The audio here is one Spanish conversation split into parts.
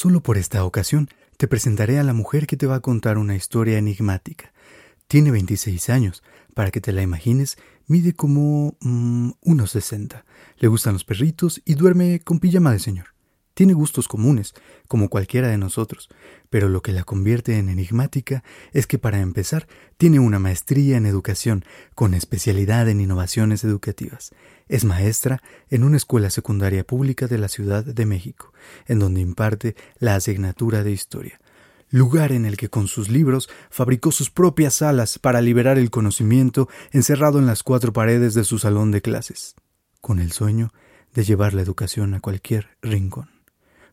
Solo por esta ocasión te presentaré a la mujer que te va a contar una historia enigmática. Tiene 26 años. Para que te la imagines, mide como mm, unos 60. Le gustan los perritos y duerme con pijama de señor. Tiene gustos comunes, como cualquiera de nosotros, pero lo que la convierte en enigmática es que para empezar tiene una maestría en educación con especialidad en innovaciones educativas. Es maestra en una escuela secundaria pública de la Ciudad de México, en donde imparte la asignatura de historia, lugar en el que con sus libros fabricó sus propias alas para liberar el conocimiento encerrado en las cuatro paredes de su salón de clases, con el sueño de llevar la educación a cualquier rincón.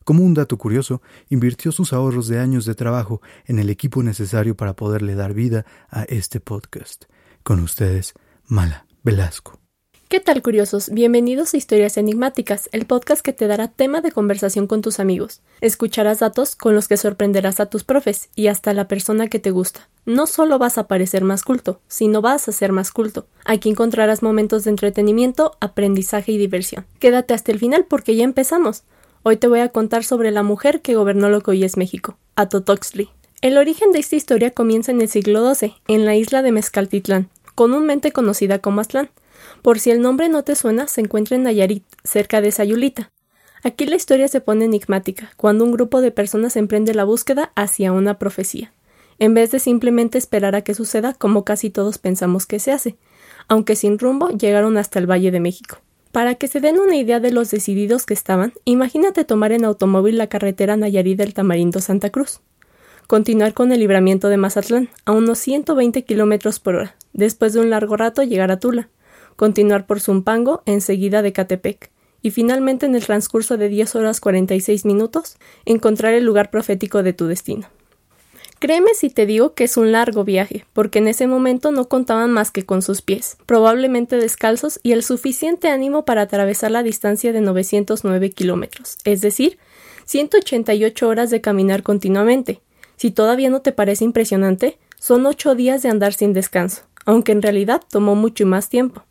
Como un dato curioso, invirtió sus ahorros de años de trabajo en el equipo necesario para poderle dar vida a este podcast. Con ustedes, Mala Velasco. ¿Qué tal curiosos? Bienvenidos a Historias Enigmáticas, el podcast que te dará tema de conversación con tus amigos. Escucharás datos con los que sorprenderás a tus profes y hasta la persona que te gusta. No solo vas a parecer más culto, sino vas a ser más culto. Aquí encontrarás momentos de entretenimiento, aprendizaje y diversión. Quédate hasta el final porque ya empezamos. Hoy te voy a contar sobre la mujer que gobernó lo que hoy es México, Atotoxtli. El origen de esta historia comienza en el siglo XII, en la isla de Mezcaltitlán, comúnmente conocida como Aztlán. Por si el nombre no te suena, se encuentra en Nayarit, cerca de Sayulita. Aquí la historia se pone enigmática, cuando un grupo de personas emprende la búsqueda hacia una profecía, en vez de simplemente esperar a que suceda como casi todos pensamos que se hace, aunque sin rumbo llegaron hasta el Valle de México. Para que se den una idea de los decididos que estaban, imagínate tomar en automóvil la carretera Nayarit del Tamarindo Santa Cruz. Continuar con el libramiento de Mazatlán a unos 120 kilómetros por hora. Después de un largo rato llegar a Tula. Continuar por Zumpango, enseguida de Catepec. Y finalmente, en el transcurso de 10 horas 46 minutos, encontrar el lugar profético de tu destino. Créeme si te digo que es un largo viaje, porque en ese momento no contaban más que con sus pies, probablemente descalzos, y el suficiente ánimo para atravesar la distancia de 909 kilómetros, es decir, 188 horas de caminar continuamente. Si todavía no te parece impresionante, son ocho días de andar sin descanso, aunque en realidad tomó mucho más tiempo,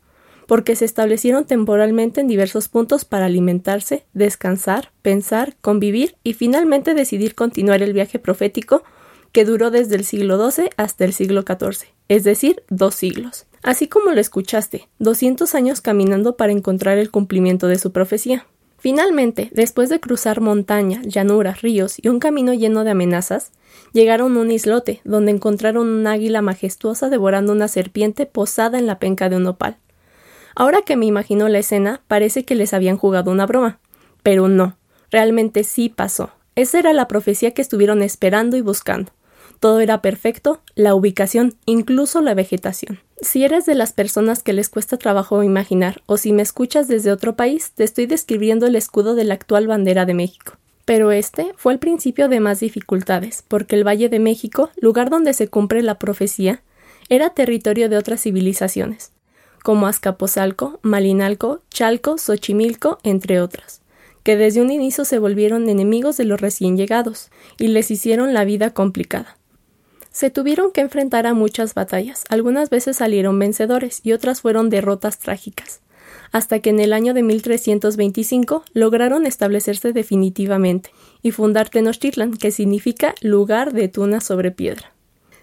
porque se establecieron temporalmente en diversos puntos para alimentarse, descansar, pensar, convivir y finalmente decidir continuar el viaje profético que duró desde el siglo XII hasta el siglo XIV, es decir, dos siglos. Así como lo escuchaste, 200 años caminando para encontrar el cumplimiento de su profecía. Finalmente, después de cruzar montaña, llanuras, ríos y un camino lleno de amenazas, llegaron a un islote donde encontraron un águila majestuosa devorando una serpiente posada en la penca de un opal. Ahora que me imagino la escena, parece que les habían jugado una broma. Pero no, realmente sí pasó. Esa era la profecía que estuvieron esperando y buscando. Todo era perfecto, la ubicación, incluso la vegetación. Si eres de las personas que les cuesta trabajo imaginar, o si me escuchas desde otro país, te estoy describiendo el escudo de la actual bandera de México. Pero este fue el principio de más dificultades, porque el Valle de México, lugar donde se cumple la profecía, era territorio de otras civilizaciones, como Azcapotzalco, Malinalco, Chalco, Xochimilco, entre otras, que desde un inicio se volvieron enemigos de los recién llegados y les hicieron la vida complicada. Se tuvieron que enfrentar a muchas batallas, algunas veces salieron vencedores y otras fueron derrotas trágicas, hasta que en el año de 1325 lograron establecerse definitivamente y fundar Tenochtitlan, que significa lugar de tuna sobre piedra.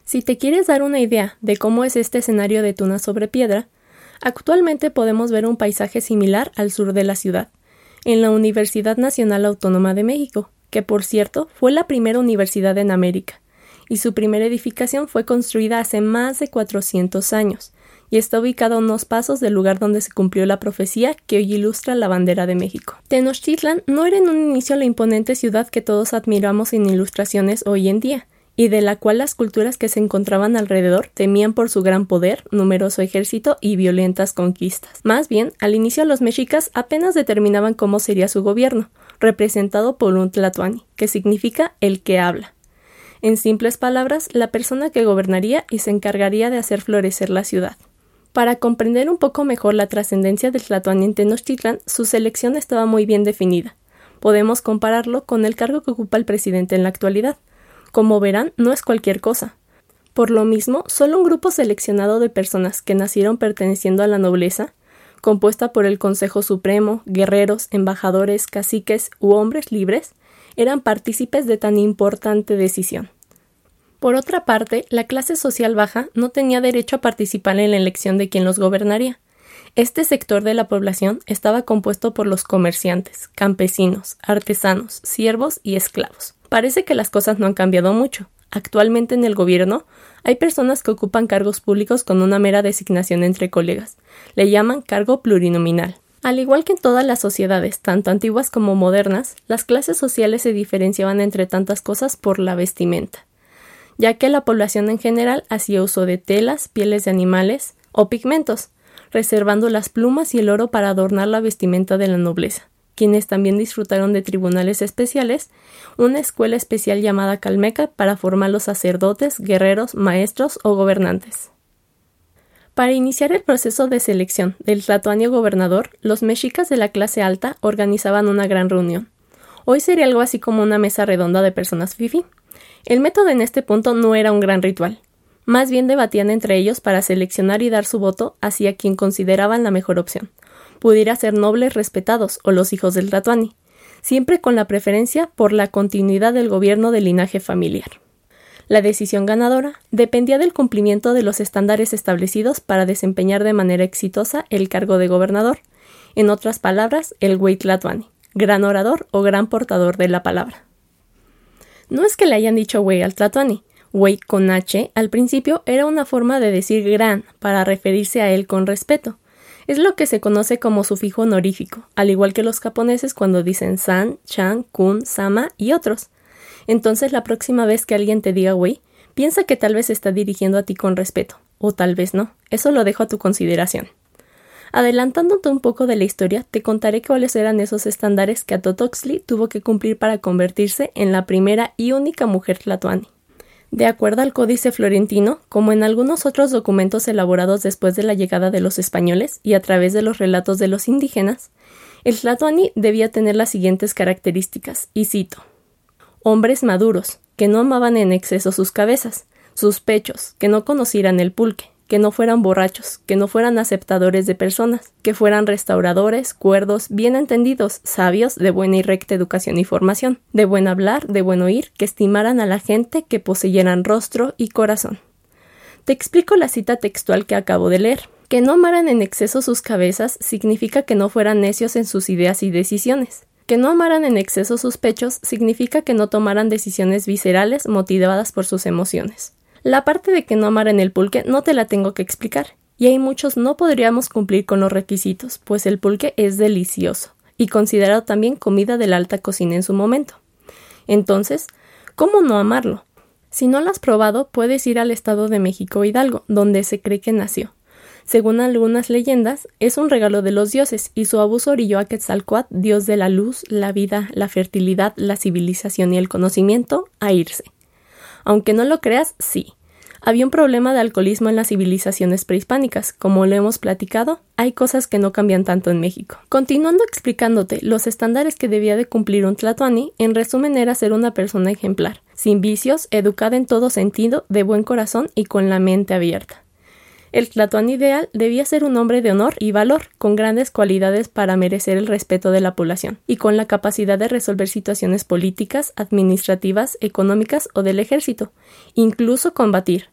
Si te quieres dar una idea de cómo es este escenario de tuna sobre piedra, actualmente podemos ver un paisaje similar al sur de la ciudad, en la Universidad Nacional Autónoma de México, que por cierto fue la primera universidad en América, y su primera edificación fue construida hace más de 400 años y está ubicada a unos pasos del lugar donde se cumplió la profecía que hoy ilustra la bandera de México. Tenochtitlan no era en un inicio la imponente ciudad que todos admiramos en ilustraciones hoy en día, y de la cual las culturas que se encontraban alrededor temían por su gran poder, numeroso ejército y violentas conquistas. Más bien, al inicio los mexicas apenas determinaban cómo sería su gobierno, representado por un tlatoani, que significa el que habla. En simples palabras, la persona que gobernaría y se encargaría de hacer florecer la ciudad. Para comprender un poco mejor la trascendencia del Tlatoani en Tenochtitlan, su selección estaba muy bien definida. Podemos compararlo con el cargo que ocupa el presidente en la actualidad. Como verán, no es cualquier cosa. Por lo mismo, solo un grupo seleccionado de personas que nacieron perteneciendo a la nobleza, compuesta por el Consejo Supremo, guerreros, embajadores, caciques u hombres libres, eran partícipes de tan importante decisión. Por otra parte, la clase social baja no tenía derecho a participar en la elección de quien los gobernaría. Este sector de la población estaba compuesto por los comerciantes, campesinos, artesanos, siervos y esclavos. Parece que las cosas no han cambiado mucho. Actualmente en el gobierno hay personas que ocupan cargos públicos con una mera designación entre colegas. Le llaman cargo plurinominal. Al igual que en todas las sociedades, tanto antiguas como modernas, las clases sociales se diferenciaban entre tantas cosas por la vestimenta, ya que la población en general hacía uso de telas, pieles de animales o pigmentos, reservando las plumas y el oro para adornar la vestimenta de la nobleza, quienes también disfrutaron de tribunales especiales, una escuela especial llamada Calmeca para formar los sacerdotes, guerreros, maestros o gobernantes. Para iniciar el proceso de selección del tlatoanio gobernador, los mexicas de la clase alta organizaban una gran reunión. Hoy sería algo así como una mesa redonda de personas fifi. El método en este punto no era un gran ritual. Más bien debatían entre ellos para seleccionar y dar su voto hacia quien consideraban la mejor opción. Pudiera ser nobles respetados o los hijos del tlatoani, siempre con la preferencia por la continuidad del gobierno del linaje familiar. La decisión ganadora dependía del cumplimiento de los estándares establecidos para desempeñar de manera exitosa el cargo de gobernador, en otras palabras, el Tlatuani, gran orador o gran portador de la palabra. No es que le hayan dicho güey al Tlatuani, güey con H al principio era una forma de decir gran para referirse a él con respeto. Es lo que se conoce como sufijo honorífico, al igual que los japoneses cuando dicen san, chan, kun, sama y otros. Entonces la próxima vez que alguien te diga güey, piensa que tal vez está dirigiendo a ti con respeto, o tal vez no. Eso lo dejo a tu consideración. Adelantándote un poco de la historia, te contaré cuáles eran esos estándares que Atotoxli tuvo que cumplir para convertirse en la primera y única mujer tlatoani. De acuerdo al Códice Florentino, como en algunos otros documentos elaborados después de la llegada de los españoles y a través de los relatos de los indígenas, el tlatoani debía tener las siguientes características, y cito hombres maduros, que no amaban en exceso sus cabezas, sus pechos, que no conocieran el pulque, que no fueran borrachos, que no fueran aceptadores de personas, que fueran restauradores, cuerdos, bien entendidos, sabios, de buena y recta educación y formación, de buen hablar, de buen oír, que estimaran a la gente, que poseyeran rostro y corazón. Te explico la cita textual que acabo de leer. Que no amaran en exceso sus cabezas significa que no fueran necios en sus ideas y decisiones, que no amaran en exceso sus pechos significa que no tomaran decisiones viscerales motivadas por sus emociones. La parte de que no amaran el pulque no te la tengo que explicar, y hay muchos no podríamos cumplir con los requisitos, pues el pulque es delicioso, y considerado también comida de la alta cocina en su momento. Entonces, ¿cómo no amarlo? Si no lo has probado, puedes ir al estado de México Hidalgo, donde se cree que nació. Según algunas leyendas, es un regalo de los dioses y su abuso orilló a Quetzalcoatl, dios de la luz, la vida, la fertilidad, la civilización y el conocimiento, a irse. Aunque no lo creas, sí. Había un problema de alcoholismo en las civilizaciones prehispánicas. Como lo hemos platicado, hay cosas que no cambian tanto en México. Continuando explicándote los estándares que debía de cumplir un tlatoani, en resumen era ser una persona ejemplar, sin vicios, educada en todo sentido, de buen corazón y con la mente abierta. El Tlatoan ideal debía ser un hombre de honor y valor, con grandes cualidades para merecer el respeto de la población, y con la capacidad de resolver situaciones políticas, administrativas, económicas o del ejército, incluso combatir.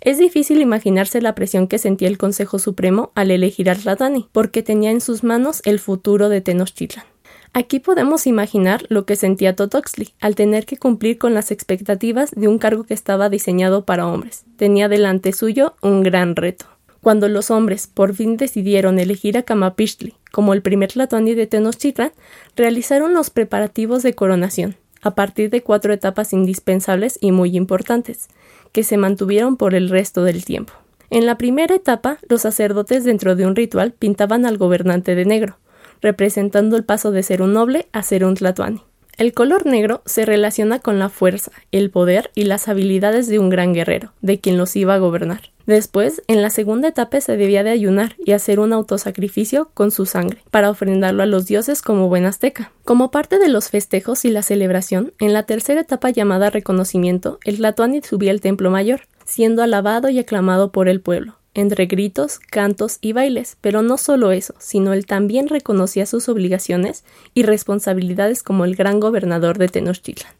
Es difícil imaginarse la presión que sentía el Consejo Supremo al elegir al Tlatani, porque tenía en sus manos el futuro de Tenochtitlan. Aquí podemos imaginar lo que sentía Totoxli al tener que cumplir con las expectativas de un cargo que estaba diseñado para hombres. Tenía delante suyo un gran reto. Cuando los hombres por fin decidieron elegir a Kamapishli como el primer Tlatoani de Tenochtitlan, realizaron los preparativos de coronación, a partir de cuatro etapas indispensables y muy importantes, que se mantuvieron por el resto del tiempo. En la primera etapa, los sacerdotes dentro de un ritual pintaban al gobernante de negro, representando el paso de ser un noble a ser un tlatoani. El color negro se relaciona con la fuerza, el poder y las habilidades de un gran guerrero, de quien los iba a gobernar. Después, en la segunda etapa se debía de ayunar y hacer un autosacrificio con su sangre, para ofrendarlo a los dioses como buen azteca. Como parte de los festejos y la celebración, en la tercera etapa llamada reconocimiento, el Tlatoani subía al templo mayor, siendo alabado y aclamado por el pueblo, entre gritos, cantos y bailes, pero no solo eso, sino él también reconocía sus obligaciones y responsabilidades como el gran gobernador de Tenochtitlan.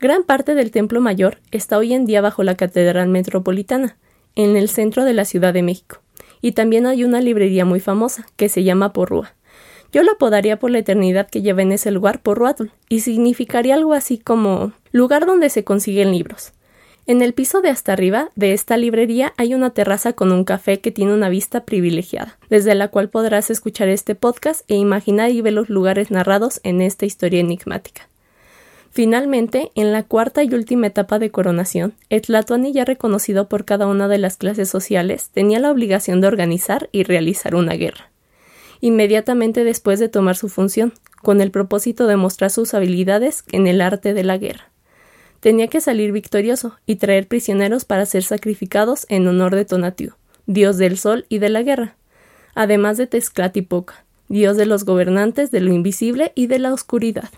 Gran parte del Templo Mayor está hoy en día bajo la Catedral Metropolitana, en el centro de la Ciudad de México, y también hay una librería muy famosa que se llama Porrúa. Yo la apodaría por la eternidad que lleva en ese lugar Porruatul, y significaría algo así como lugar donde se consiguen libros. En el piso de hasta arriba de esta librería hay una terraza con un café que tiene una vista privilegiada, desde la cual podrás escuchar este podcast e imaginar y ver los lugares narrados en esta historia enigmática. Finalmente, en la cuarta y última etapa de coronación, Etlatuani, ya reconocido por cada una de las clases sociales, tenía la obligación de organizar y realizar una guerra. Inmediatamente después de tomar su función, con el propósito de mostrar sus habilidades en el arte de la guerra tenía que salir victorioso y traer prisioneros para ser sacrificados en honor de Tonatiuh, dios del sol y de la guerra, además de Tezcatlipoca, dios de los gobernantes de lo invisible y de la oscuridad.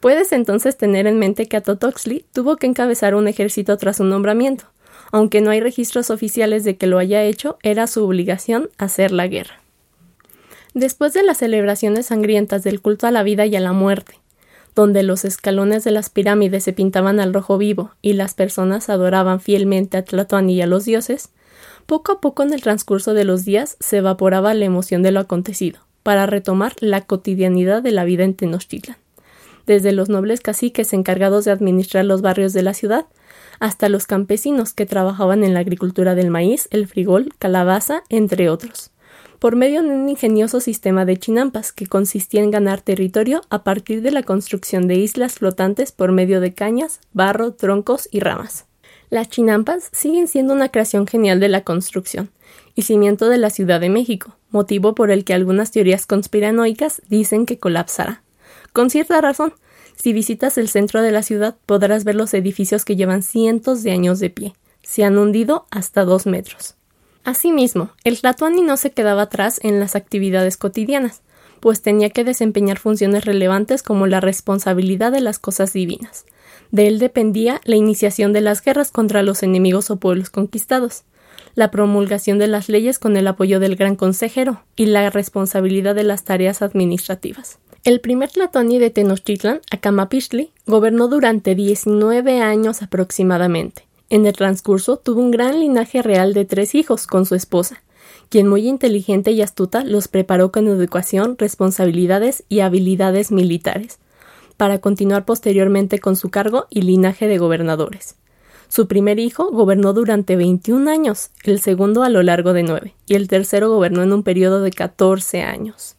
Puedes entonces tener en mente que Atotoxli tuvo que encabezar un ejército tras su nombramiento. Aunque no hay registros oficiales de que lo haya hecho, era su obligación hacer la guerra. Después de las celebraciones sangrientas del culto a la vida y a la muerte, donde los escalones de las pirámides se pintaban al rojo vivo y las personas adoraban fielmente a Tlatoani y a los dioses, poco a poco en el transcurso de los días se evaporaba la emoción de lo acontecido, para retomar la cotidianidad de la vida en Tenochtitlan. Desde los nobles caciques encargados de administrar los barrios de la ciudad, hasta los campesinos que trabajaban en la agricultura del maíz, el frigol, calabaza, entre otros por medio de un ingenioso sistema de chinampas que consistía en ganar territorio a partir de la construcción de islas flotantes por medio de cañas, barro, troncos y ramas. Las chinampas siguen siendo una creación genial de la construcción y cimiento de la Ciudad de México, motivo por el que algunas teorías conspiranoicas dicen que colapsará. Con cierta razón, si visitas el centro de la ciudad podrás ver los edificios que llevan cientos de años de pie. Se han hundido hasta dos metros. Asimismo, el Tlatoani no se quedaba atrás en las actividades cotidianas, pues tenía que desempeñar funciones relevantes como la responsabilidad de las cosas divinas. De él dependía la iniciación de las guerras contra los enemigos o pueblos conquistados, la promulgación de las leyes con el apoyo del gran consejero y la responsabilidad de las tareas administrativas. El primer Tlatoani de Tenochtitlan, Akamapishli, gobernó durante 19 años aproximadamente, en el transcurso tuvo un gran linaje real de tres hijos con su esposa, quien muy inteligente y astuta los preparó con educación, responsabilidades y habilidades militares, para continuar posteriormente con su cargo y linaje de gobernadores. Su primer hijo gobernó durante 21 años, el segundo a lo largo de nueve, y el tercero gobernó en un periodo de 14 años.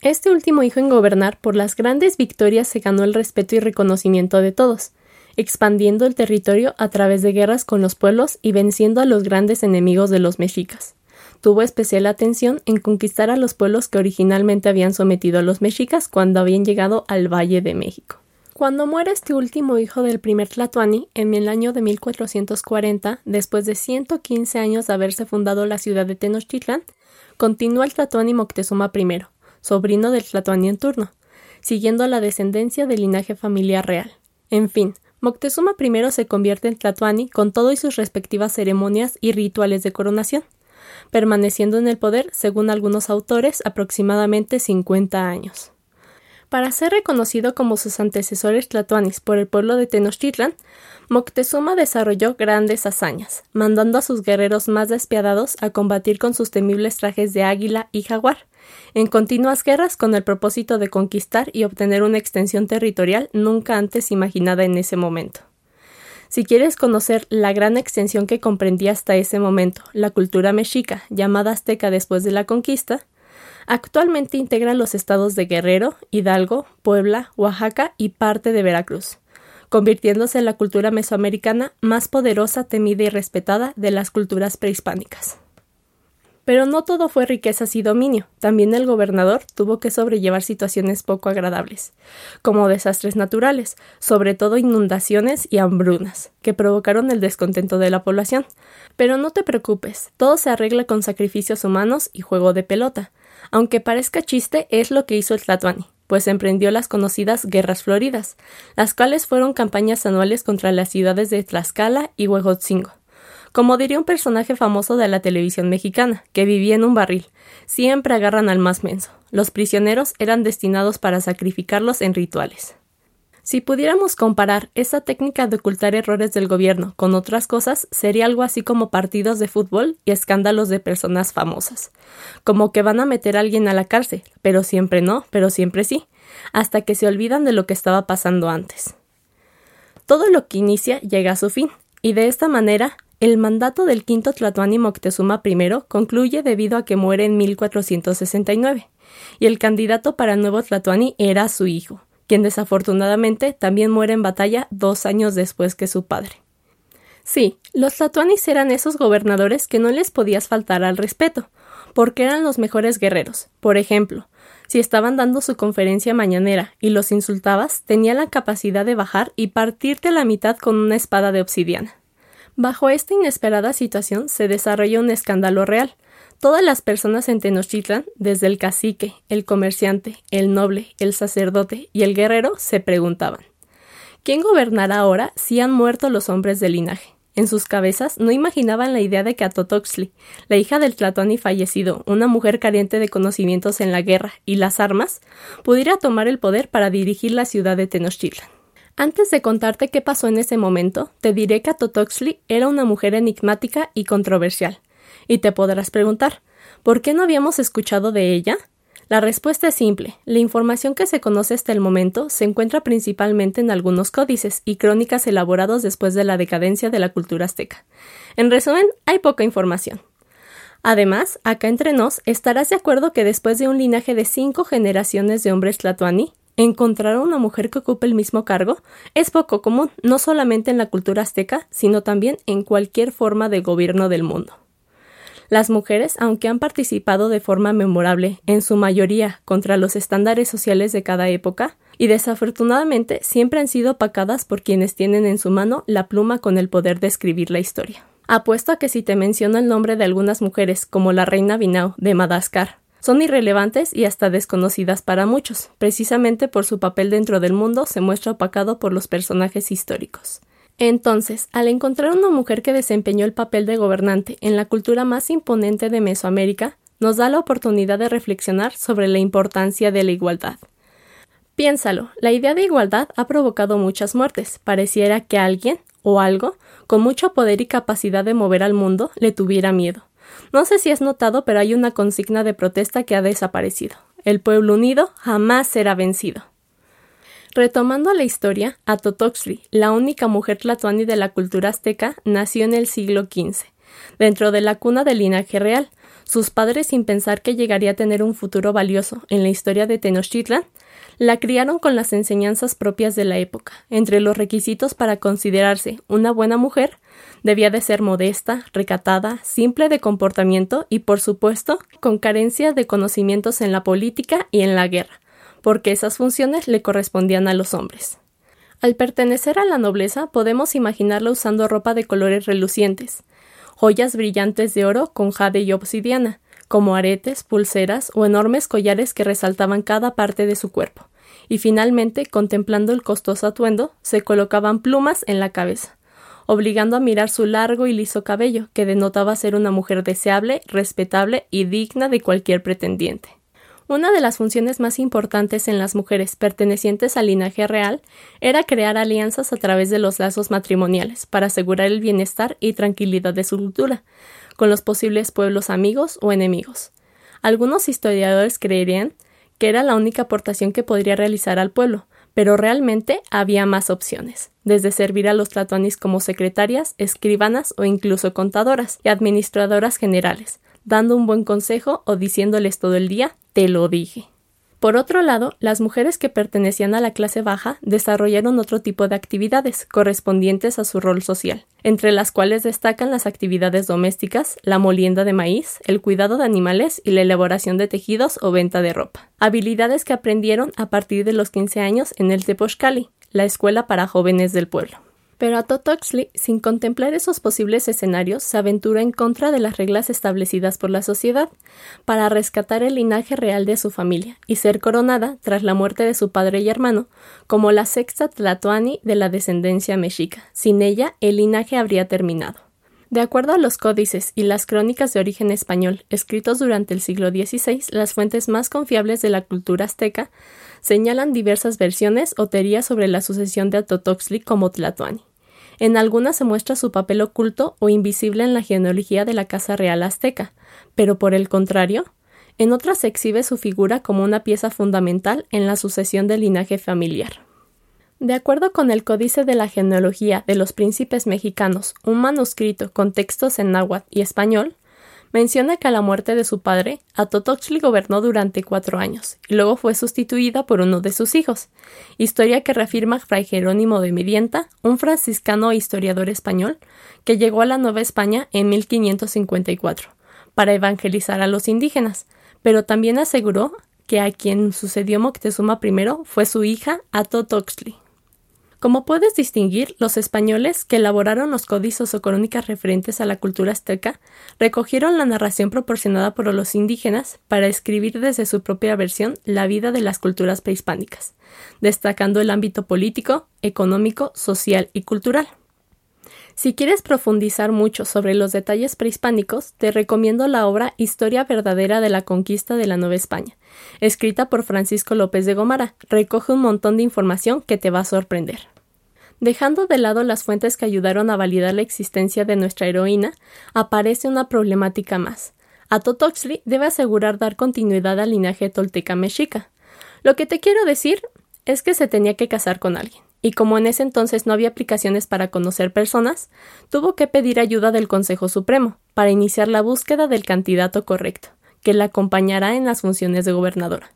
Este último hijo en gobernar por las grandes victorias se ganó el respeto y reconocimiento de todos, expandiendo el territorio a través de guerras con los pueblos y venciendo a los grandes enemigos de los mexicas. Tuvo especial atención en conquistar a los pueblos que originalmente habían sometido a los mexicas cuando habían llegado al Valle de México. Cuando muere este último hijo del primer Tlatoani, en el año de 1440, después de 115 años de haberse fundado la ciudad de Tenochtitlan, continúa el Tlatoani Moctezuma I, sobrino del Tlatoani en turno, siguiendo la descendencia del linaje familiar real. En fin, Moctezuma I se convierte en Tlatoani con todo y sus respectivas ceremonias y rituales de coronación, permaneciendo en el poder, según algunos autores, aproximadamente 50 años. Para ser reconocido como sus antecesores tlatoanis por el pueblo de Tenochtitlan, Moctezuma desarrolló grandes hazañas, mandando a sus guerreros más despiadados a combatir con sus temibles trajes de águila y jaguar, en continuas guerras con el propósito de conquistar y obtener una extensión territorial nunca antes imaginada en ese momento. Si quieres conocer la gran extensión que comprendía hasta ese momento la cultura mexica, llamada azteca después de la conquista, actualmente integra los estados de Guerrero, Hidalgo, Puebla, Oaxaca y parte de Veracruz, convirtiéndose en la cultura mesoamericana más poderosa, temida y respetada de las culturas prehispánicas. Pero no todo fue riquezas y dominio. También el gobernador tuvo que sobrellevar situaciones poco agradables, como desastres naturales, sobre todo inundaciones y hambrunas, que provocaron el descontento de la población. Pero no te preocupes, todo se arregla con sacrificios humanos y juego de pelota. Aunque parezca chiste, es lo que hizo el Tlatuani, pues emprendió las conocidas Guerras Floridas, las cuales fueron campañas anuales contra las ciudades de Tlaxcala y Huejotzingo Como diría un personaje famoso de la televisión mexicana, que vivía en un barril, siempre agarran al más menso. Los prisioneros eran destinados para sacrificarlos en rituales. Si pudiéramos comparar esa técnica de ocultar errores del gobierno con otras cosas, sería algo así como partidos de fútbol y escándalos de personas famosas. Como que van a meter a alguien a la cárcel, pero siempre no, pero siempre sí, hasta que se olvidan de lo que estaba pasando antes. Todo lo que inicia llega a su fin, y de esta manera el mandato del quinto Tlatoani Moctezuma I concluye debido a que muere en 1469, y el candidato para nuevo Tlatoani era su hijo, quien desafortunadamente también muere en batalla dos años después que su padre. Sí, los Tlatoanis eran esos gobernadores que no les podías faltar al respeto, porque eran los mejores guerreros. Por ejemplo, si estaban dando su conferencia mañanera y los insultabas, tenían la capacidad de bajar y partirte la mitad con una espada de obsidiana. Bajo esta inesperada situación se desarrolla un escándalo real, Todas las personas en Tenochtitlan, desde el cacique, el comerciante, el noble, el sacerdote y el guerrero, se preguntaban ¿Quién gobernará ahora si han muerto los hombres del linaje? En sus cabezas no imaginaban la idea de que Atotoxli, la hija del Tlatoani fallecido, una mujer carente de conocimientos en la guerra y las armas, pudiera tomar el poder para dirigir la ciudad de Tenochtitlan. Antes de contarte qué pasó en ese momento, te diré que Atotoxli era una mujer enigmática y controversial, y te podrás preguntar, ¿por qué no habíamos escuchado de ella? La respuesta es simple. La información que se conoce hasta el momento se encuentra principalmente en algunos códices y crónicas elaborados después de la decadencia de la cultura azteca. En resumen, hay poca información. Además, acá entre nos, estarás de acuerdo que después de un linaje de cinco generaciones de hombres tlatoani, encontrar a una mujer que ocupe el mismo cargo es poco común, no solamente en la cultura azteca, sino también en cualquier forma de gobierno del mundo. Las mujeres, aunque han participado de forma memorable, en su mayoría contra los estándares sociales de cada época, y desafortunadamente siempre han sido opacadas por quienes tienen en su mano la pluma con el poder de escribir la historia. Apuesto a que si te menciono el nombre de algunas mujeres, como la reina Binao de Madagascar, son irrelevantes y hasta desconocidas para muchos, precisamente por su papel dentro del mundo se muestra opacado por los personajes históricos. Entonces, al encontrar una mujer que desempeñó el papel de gobernante en la cultura más imponente de Mesoamérica, nos da la oportunidad de reflexionar sobre la importancia de la igualdad. Piénsalo, la idea de igualdad ha provocado muchas muertes. Pareciera que alguien o algo con mucho poder y capacidad de mover al mundo le tuviera miedo. No sé si has notado, pero hay una consigna de protesta que ha desaparecido. El pueblo unido jamás será vencido. Retomando la historia, Atotoxli, la única mujer tlatoani de la cultura azteca, nació en el siglo XV, dentro de la cuna del linaje real. Sus padres, sin pensar que llegaría a tener un futuro valioso en la historia de Tenochtitlan, la criaron con las enseñanzas propias de la época. Entre los requisitos para considerarse una buena mujer, debía de ser modesta, recatada, simple de comportamiento y, por supuesto, con carencia de conocimientos en la política y en la guerra porque esas funciones le correspondían a los hombres. Al pertenecer a la nobleza podemos imaginarla usando ropa de colores relucientes, joyas brillantes de oro con jade y obsidiana, como aretes, pulseras o enormes collares que resaltaban cada parte de su cuerpo, y finalmente, contemplando el costoso atuendo, se colocaban plumas en la cabeza, obligando a mirar su largo y liso cabello, que denotaba ser una mujer deseable, respetable y digna de cualquier pretendiente. Una de las funciones más importantes en las mujeres pertenecientes al linaje real era crear alianzas a través de los lazos matrimoniales para asegurar el bienestar y tranquilidad de su cultura, con los posibles pueblos amigos o enemigos. Algunos historiadores creerían que era la única aportación que podría realizar al pueblo, pero realmente había más opciones, desde servir a los tlatoanis como secretarias, escribanas o incluso contadoras y administradoras generales, dando un buen consejo o diciéndoles todo el día te lo dije. Por otro lado, las mujeres que pertenecían a la clase baja desarrollaron otro tipo de actividades correspondientes a su rol social, entre las cuales destacan las actividades domésticas, la molienda de maíz, el cuidado de animales y la elaboración de tejidos o venta de ropa. Habilidades que aprendieron a partir de los 15 años en el Tepochcali, la escuela para jóvenes del pueblo. Pero Atotoxli, sin contemplar esos posibles escenarios, se aventuró en contra de las reglas establecidas por la sociedad, para rescatar el linaje real de su familia y ser coronada, tras la muerte de su padre y hermano, como la sexta Tlatoani de la descendencia mexica. Sin ella, el linaje habría terminado. De acuerdo a los códices y las crónicas de origen español escritos durante el siglo XVI, las fuentes más confiables de la cultura azteca señalan diversas versiones o teorías sobre la sucesión de Atotoxtli como Tlatoani. En algunas se muestra su papel oculto o invisible en la genealogía de la Casa Real Azteca, pero por el contrario, en otras se exhibe su figura como una pieza fundamental en la sucesión del linaje familiar. De acuerdo con el Códice de la Genealogía de los Príncipes Mexicanos, un manuscrito con textos en náhuatl y español, menciona que a la muerte de su padre, Atotoxtli gobernó durante cuatro años y luego fue sustituida por uno de sus hijos, historia que reafirma Fray Jerónimo de Medienta, un franciscano e historiador español, que llegó a la Nueva España en 1554 para evangelizar a los indígenas, pero también aseguró que a quien sucedió Moctezuma I fue su hija Atotoxtli. Como puedes distinguir, los españoles que elaboraron los códices o crónicas referentes a la cultura azteca recogieron la narración proporcionada por los indígenas para escribir desde su propia versión la vida de las culturas prehispánicas, destacando el ámbito político, económico, social y cultural. Si quieres profundizar mucho sobre los detalles prehispánicos, te recomiendo la obra Historia verdadera de la conquista de la Nueva España, escrita por Francisco López de Gomara. Recoge un montón de información que te va a sorprender. Dejando de lado las fuentes que ayudaron a validar la existencia de nuestra heroína, aparece una problemática más. Atotoxtli debe asegurar dar continuidad al linaje tolteca mexica. Lo que te quiero decir es que se tenía que casar con alguien, y como en ese entonces no había aplicaciones para conocer personas, tuvo que pedir ayuda del Consejo Supremo para iniciar la búsqueda del candidato correcto, que la acompañará en las funciones de gobernadora.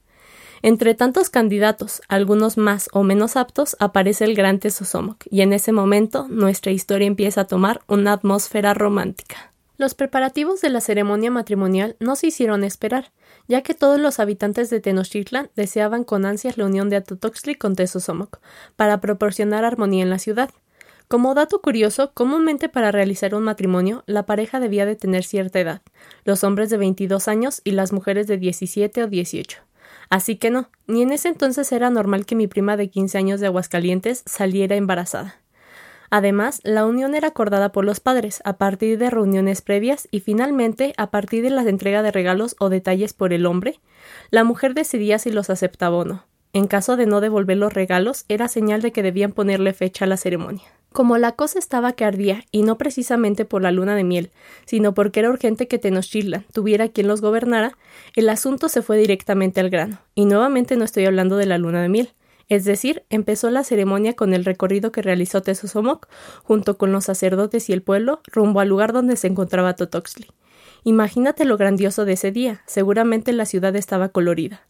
Entre tantos candidatos, algunos más o menos aptos, aparece el gran Tesosomoc, y en ese momento nuestra historia empieza a tomar una atmósfera romántica. Los preparativos de la ceremonia matrimonial no se hicieron esperar, ya que todos los habitantes de Tenochtitlan deseaban con ansias la unión de Atotoxtli con Tesosomoc, para proporcionar armonía en la ciudad. Como dato curioso, comúnmente para realizar un matrimonio, la pareja debía de tener cierta edad, los hombres de 22 años y las mujeres de 17 o 18. Así que no, ni en ese entonces era normal que mi prima de 15 años de Aguascalientes saliera embarazada. Además, la unión era acordada por los padres a partir de reuniones previas y finalmente a partir de la entrega de regalos o detalles por el hombre, la mujer decidía si los aceptaba o no. En caso de no devolver los regalos, era señal de que debían ponerle fecha a la ceremonia. Como la cosa estaba que ardía, y no precisamente por la luna de miel, sino porque era urgente que Tenochtitlan tuviera quien los gobernara, el asunto se fue directamente al grano, y nuevamente no estoy hablando de la luna de miel. Es decir, empezó la ceremonia con el recorrido que realizó Tesosomoc junto con los sacerdotes y el pueblo rumbo al lugar donde se encontraba Totoxli. Imagínate lo grandioso de ese día, seguramente la ciudad estaba colorida.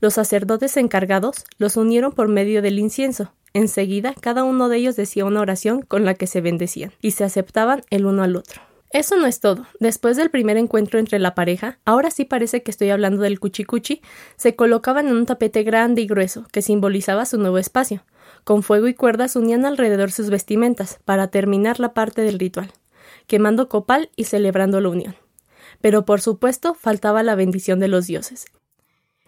Los sacerdotes encargados los unieron por medio del incienso, Enseguida, cada uno de ellos decía una oración con la que se bendecían y se aceptaban el uno al otro. Eso no es todo. Después del primer encuentro entre la pareja, ahora sí parece que estoy hablando del cuchicuchi, se colocaban en un tapete grande y grueso que simbolizaba su nuevo espacio. Con fuego y cuerdas unían alrededor sus vestimentas para terminar la parte del ritual, quemando copal y celebrando la unión. Pero por supuesto faltaba la bendición de los dioses,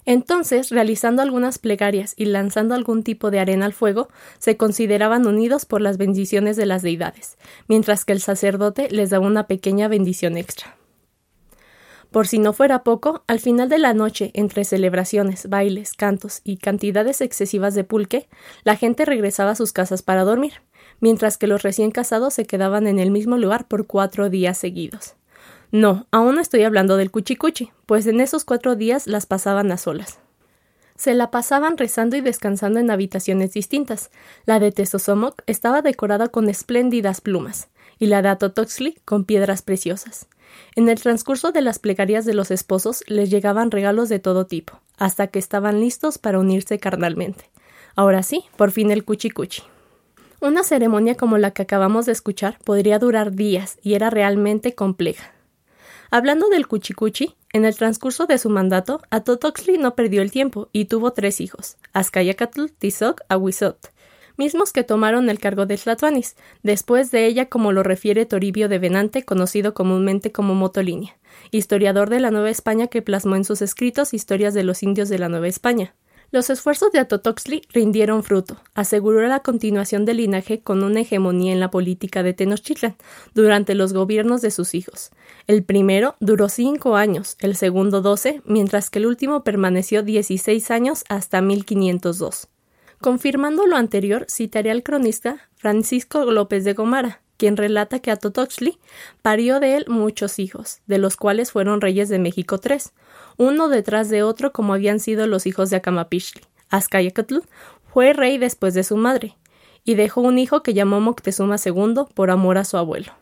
entonces, realizando algunas plegarias y lanzando algún tipo de arena al fuego, se consideraban unidos por las bendiciones de las deidades, mientras que el sacerdote les daba una pequeña bendición extra. Por si no fuera poco, al final de la noche, entre celebraciones, bailes, cantos y cantidades excesivas de pulque, la gente regresaba a sus casas para dormir, mientras que los recién casados se quedaban en el mismo lugar por cuatro días seguidos. No, aún no estoy hablando del cuchicuchi, pues en esos cuatro días las pasaban a solas. Se la pasaban rezando y descansando en habitaciones distintas. La de Tesosomoc estaba decorada con espléndidas plumas, y la de Atotoxli con piedras preciosas. En el transcurso de las plegarias de los esposos les llegaban regalos de todo tipo, hasta que estaban listos para unirse carnalmente. Ahora sí, por fin el cuchicuchi. Una ceremonia como la que acabamos de escuchar podría durar días y era realmente compleja. Hablando del Cuchicuchi, en el transcurso de su mandato, Atotoxli no perdió el tiempo y tuvo tres hijos, Azcayacatl, Tizoc, Aguizot, mismos que tomaron el cargo de Tlatuanis, después de ella como lo refiere Toribio de Venante, conocido comúnmente como Motolinia, historiador de la Nueva España que plasmó en sus escritos historias de los indios de la Nueva España. Los esfuerzos de Atotoxtli rindieron fruto, aseguró la continuación del linaje con una hegemonía en la política de Tenochtitlan durante los gobiernos de sus hijos. El primero duró cinco años, el segundo doce, mientras que el último permaneció dieciséis años hasta 1502. Confirmando lo anterior, citaré al cronista Francisco López de Gomara, quien relata que Atotoxtli parió de él muchos hijos, de los cuales fueron reyes de México tres, uno detrás de otro como habían sido los hijos de Acamapixtli. Azcayacatl fue rey después de su madre, y dejó un hijo que llamó Moctezuma II por amor a su abuelo.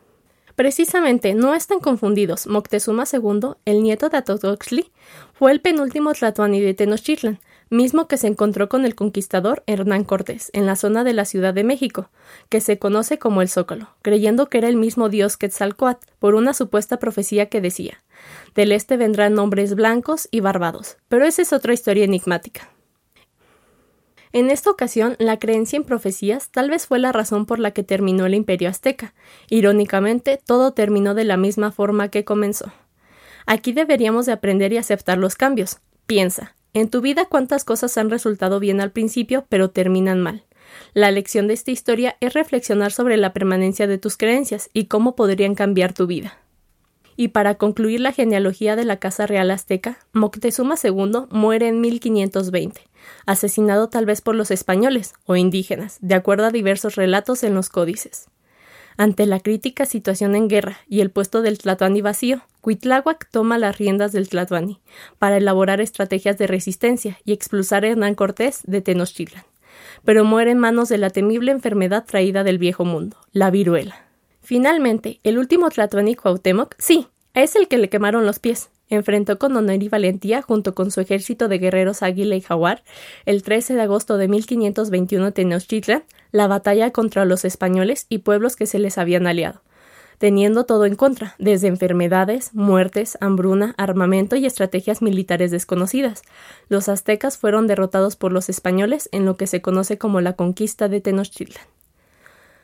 Precisamente, no están confundidos. Moctezuma II, el nieto de Atotoxtli, fue el penúltimo tlatoani de Tenochtitlan, mismo que se encontró con el conquistador Hernán Cortés en la zona de la Ciudad de México, que se conoce como el Zócalo, creyendo que era el mismo dios Quetzalcoatl por una supuesta profecía que decía: Del este vendrán hombres blancos y barbados. Pero esa es otra historia enigmática. En esta ocasión, la creencia en profecías tal vez fue la razón por la que terminó el imperio azteca. Irónicamente, todo terminó de la misma forma que comenzó. Aquí deberíamos de aprender y aceptar los cambios. Piensa, en tu vida cuántas cosas han resultado bien al principio, pero terminan mal. La lección de esta historia es reflexionar sobre la permanencia de tus creencias y cómo podrían cambiar tu vida. Y para concluir la genealogía de la Casa Real Azteca, Moctezuma II muere en 1520, asesinado tal vez por los españoles o indígenas, de acuerdo a diversos relatos en los códices. Ante la crítica situación en guerra y el puesto del Tlatoani vacío, Cuitláhuac toma las riendas del Tlatoani para elaborar estrategias de resistencia y expulsar a Hernán Cortés de Tenochtitlan, pero muere en manos de la temible enfermedad traída del viejo mundo, la viruela. Finalmente, el último Tlatoani Cuauhtémoc, sí, es el que le quemaron los pies. Enfrentó con honor y valentía, junto con su ejército de guerreros Águila y Jaguar, el 13 de agosto de 1521 Tenochtitlan, la batalla contra los españoles y pueblos que se les habían aliado, teniendo todo en contra, desde enfermedades, muertes, hambruna, armamento y estrategias militares desconocidas. Los aztecas fueron derrotados por los españoles en lo que se conoce como la conquista de Tenochtitlan.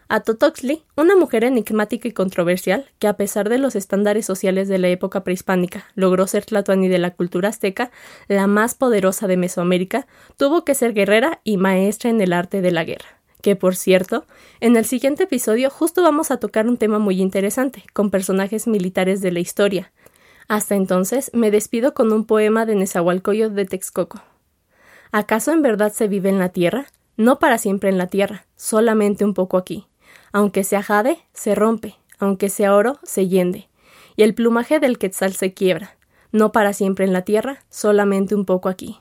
A Totoxli, una mujer enigmática y controversial, que a pesar de los estándares sociales de la época prehispánica logró ser tlatoani de la cultura azteca, la más poderosa de Mesoamérica, tuvo que ser guerrera y maestra en el arte de la guerra. Que por cierto, en el siguiente episodio justo vamos a tocar un tema muy interesante, con personajes militares de la historia. Hasta entonces me despido con un poema de Nezahualcóyotl de Texcoco. ¿Acaso en verdad se vive en la tierra? No para siempre en la tierra, solamente un poco aquí. Aunque sea jade, se rompe, aunque sea oro, se yende, y el plumaje del quetzal se quiebra, no para siempre en la tierra, solamente un poco aquí.